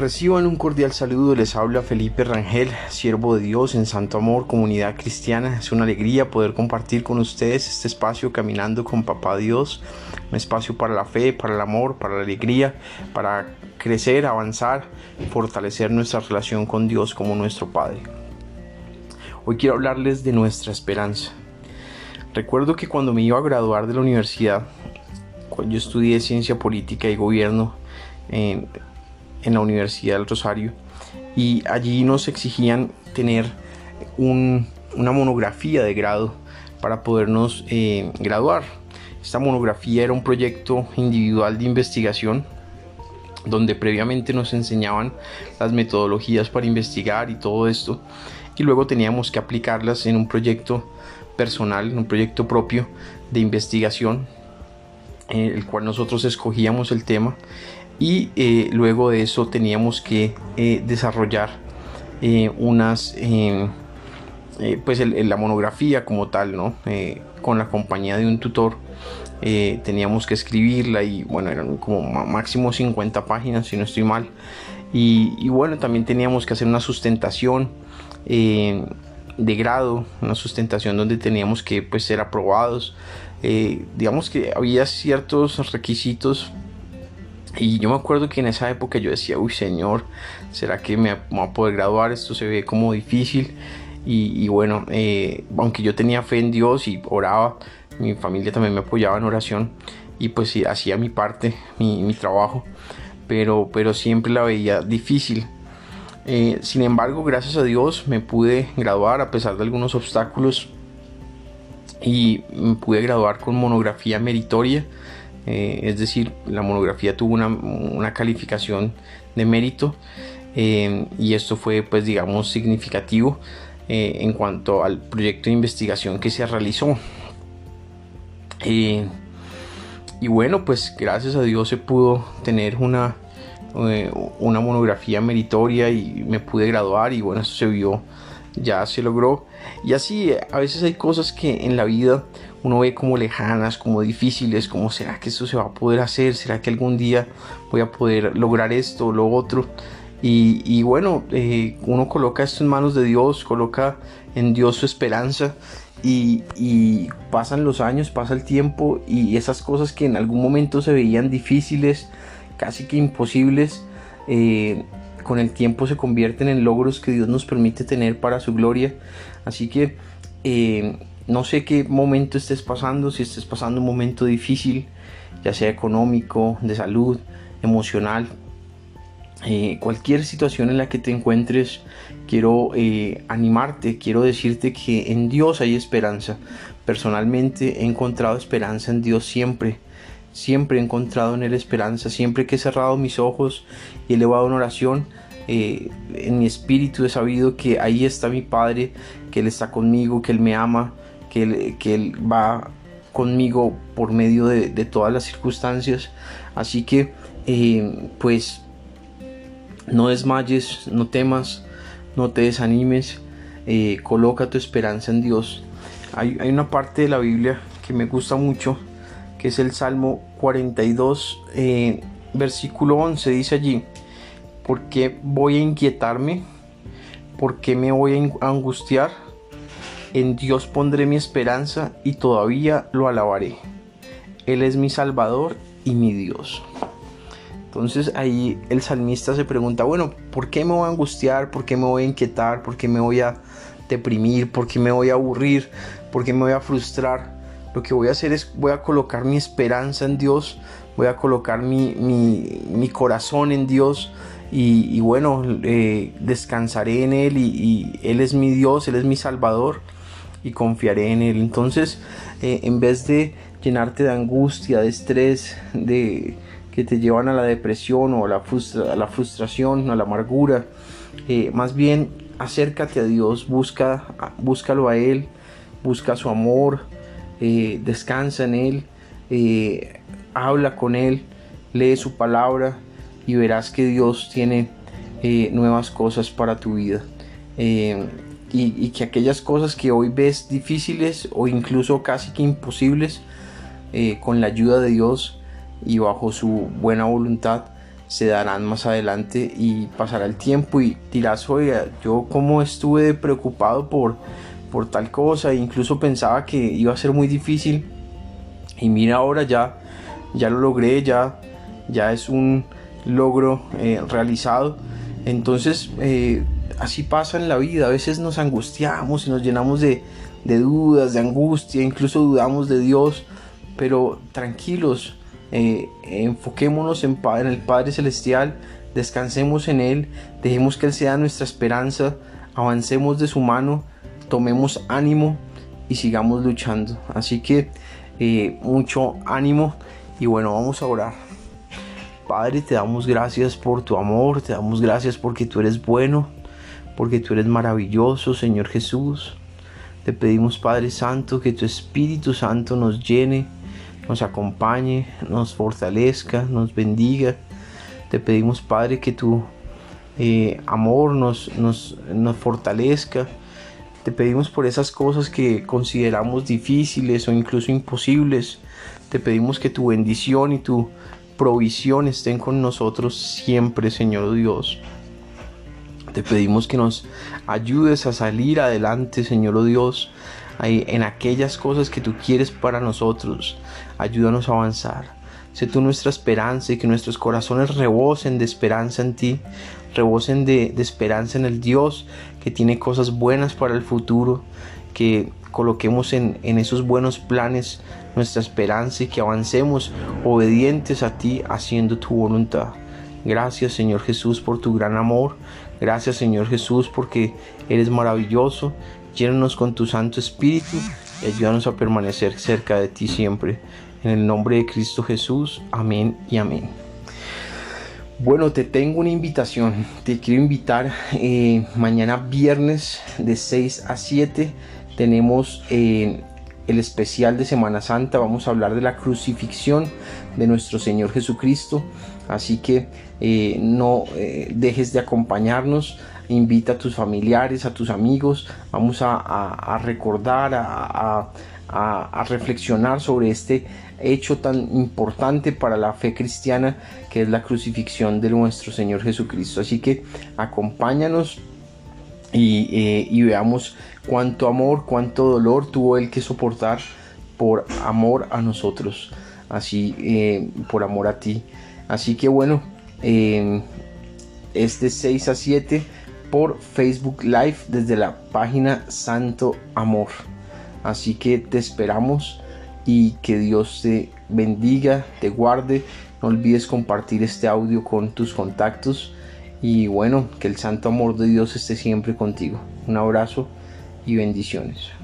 Reciban un cordial saludo, les habla Felipe Rangel, siervo de Dios en Santo Amor, comunidad cristiana. Es una alegría poder compartir con ustedes este espacio caminando con Papá Dios, un espacio para la fe, para el amor, para la alegría, para crecer, avanzar, fortalecer nuestra relación con Dios como nuestro Padre. Hoy quiero hablarles de nuestra esperanza. Recuerdo que cuando me iba a graduar de la universidad, cuando yo estudié ciencia política y gobierno, en en la Universidad del Rosario y allí nos exigían tener una monografía de grado para podernos eh, graduar. Esta monografía era un proyecto individual de investigación donde previamente nos enseñaban las metodologías para investigar y todo esto y luego teníamos que aplicarlas en un proyecto personal, en un proyecto propio de investigación, el cual nosotros escogíamos el tema y eh, luego de eso teníamos que eh, desarrollar eh, unas pues la monografía como tal no con la compañía de un tutor teníamos que escribirla y bueno eran como máximo 50 páginas si no estoy mal. Y, bueno también teníamos que hacer una sustentación de grado una sustentación donde teníamos que pues ser aprobados digamos que había ciertos requisitos y yo me acuerdo que en esa época yo decía, uy señor, ¿será que me voy a poder graduar? Esto se ve como difícil. Y, bueno, eh, aunque yo tenía fe en Dios y oraba, mi familia también me apoyaba en oración y pues sí, hacía mi parte, mi, trabajo, pero, pero siempre la veía difícil. Eh, sin embargo, gracias a Dios me pude graduar a pesar de algunos obstáculos y pude graduar con monografía meritoria eh, es decir, la monografía tuvo una, calificación de mérito eh, y esto fue pues digamos significativo eh, en cuanto al proyecto de investigación que se realizó. y bueno, pues gracias a Dios se pudo tener una, una monografía meritoria y me pude graduar y bueno, esto se vio ya se logró. Y así a veces hay cosas que en la vida uno ve como lejanas, como difíciles, como será que esto se va a poder hacer, será que algún día voy a poder lograr esto o lo otro. Y, bueno, eh, uno coloca esto en manos de Dios, coloca en Dios su esperanza y, pasan los años, pasa el tiempo y esas cosas que en algún momento se veían difíciles, casi que imposibles, eh, con el tiempo se convierten en logros que Dios nos permite tener para su gloria. Así que eh, no sé qué momento estés pasando, si estés pasando un momento difícil, ya sea económico, de salud, emocional, eh, cualquier situación en la que te encuentres, quiero eh, animarte, quiero decirte que en Dios hay esperanza. Personalmente he encontrado esperanza en Dios siempre. Siempre he encontrado en Él esperanza, siempre que he cerrado mis ojos y elevado una oración, eh, en mi espíritu he sabido que ahí está mi Padre, que Él está conmigo, que Él me ama, que Él, que él va conmigo por medio de, todas las circunstancias. Así que, eh, pues, no desmayes, no temas, no te desanimes, eh, coloca tu esperanza en Dios. Hay, hay una parte de la Biblia que me gusta mucho que es el Salmo 42, eh, versículo 11, dice allí, ¿por qué voy a inquietarme? ¿Por qué me voy a angustiar? En Dios pondré mi esperanza y todavía lo alabaré. Él es mi Salvador y mi Dios. Entonces ahí el salmista se pregunta, bueno, ¿por qué me voy a angustiar? ¿Por qué me voy a inquietar? ¿Por qué me voy a deprimir? ¿Por qué me voy a aburrir? ¿Por qué me voy a frustrar? Lo que voy a hacer es voy a colocar mi esperanza en Dios, voy a colocar mi, corazón en Dios y, bueno, eh, descansaré en Él y, Él es mi Dios, Él es mi Salvador y confiaré en Él. Entonces, eh, en vez de llenarte de angustia, de estrés, de que te llevan a la depresión o a la, la frustración, a la amargura, eh, más bien acércate a Dios, busca, búscalo a Él, busca su amor, eh, descansa en Él, eh, habla con Él, lee su palabra y verás que Dios tiene eh, nuevas cosas para tu vida. Y, que aquellas cosas que hoy ves difíciles o incluso casi que imposibles, con la ayuda de Dios y bajo su buena voluntad, se darán más adelante y pasará el tiempo y dirás, oiga, yo como estuve preocupado por, por tal cosa e incluso pensaba que iba a ser muy difícil. Y mira ahora ya, ya lo logré, ya, ya es un logro eh, realizado. Entonces, eh, así pasa en la vida, a veces nos angustiamos y nos llenamos de, de dudas, de angustia, incluso dudamos de Dios, pero tranquilos, eh, enfoquémonos en, en el Padre Celestial, descansemos en Él, dejemos que Él sea nuestra esperanza, avancemos de su mano, tomemos ánimo y sigamos luchando. Así que eh, mucho ánimo y bueno, vamos a orar. Padre, te damos gracias por tu amor, te damos gracias porque tú eres bueno, porque tú eres maravilloso, Señor Jesús. Te pedimos, Padre Santo, que tu Espíritu Santo nos llene nos acompañe, nos fortalezca, nos bendiga. Te pedimos, Padre, que tu eh, amor nos, nos, nos fortalezca. Te pedimos por esas cosas que consideramos difíciles o incluso imposibles. Te pedimos que tu bendición y tu provisión estén con nosotros siempre, Señor Dios. Te pedimos que nos ayudes a salir adelante, Señor Dios, en aquellas cosas que tú quieres para nosotros. Ayúdanos a avanzar. Sé tú nuestra esperanza y que nuestros corazones rebosen de esperanza en ti, rebosen de, esperanza en el Dios que tiene cosas buenas para el futuro, que coloquemos en, en, esos buenos planes nuestra esperanza y que avancemos obedientes a ti haciendo tu voluntad. Gracias Señor Jesús por tu gran amor. Gracias Señor Jesús porque eres maravilloso. Llénanos con tu Santo Espíritu y ayúdanos a permanecer cerca de ti siempre. En el nombre de Cristo Jesús. Amén y amén. Bueno, te tengo una invitación. Te quiero invitar eh, mañana viernes de 6 a 7. Tenemos eh, el especial de Semana Santa. Vamos a hablar de la crucifixión de nuestro Señor Jesucristo. Así que eh, no dejes de acompañarnos invita a tus familiares, a tus amigos, vamos a, recordar, a, reflexionar sobre este hecho tan importante para la fe cristiana que es la crucifixión de nuestro Señor Jesucristo. Así que acompáñanos y, eh, veamos cuánto amor, cuánto dolor tuvo Él que soportar por amor a nosotros, así eh, por amor a ti. Así que bueno, eh, es de 6 a 7 por Facebook Live desde la página Santo Amor. Así que te esperamos y que Dios te bendiga, te guarde. No olvides compartir este audio con tus contactos y bueno, que el santo amor de Dios esté siempre contigo. Un abrazo y bendiciones.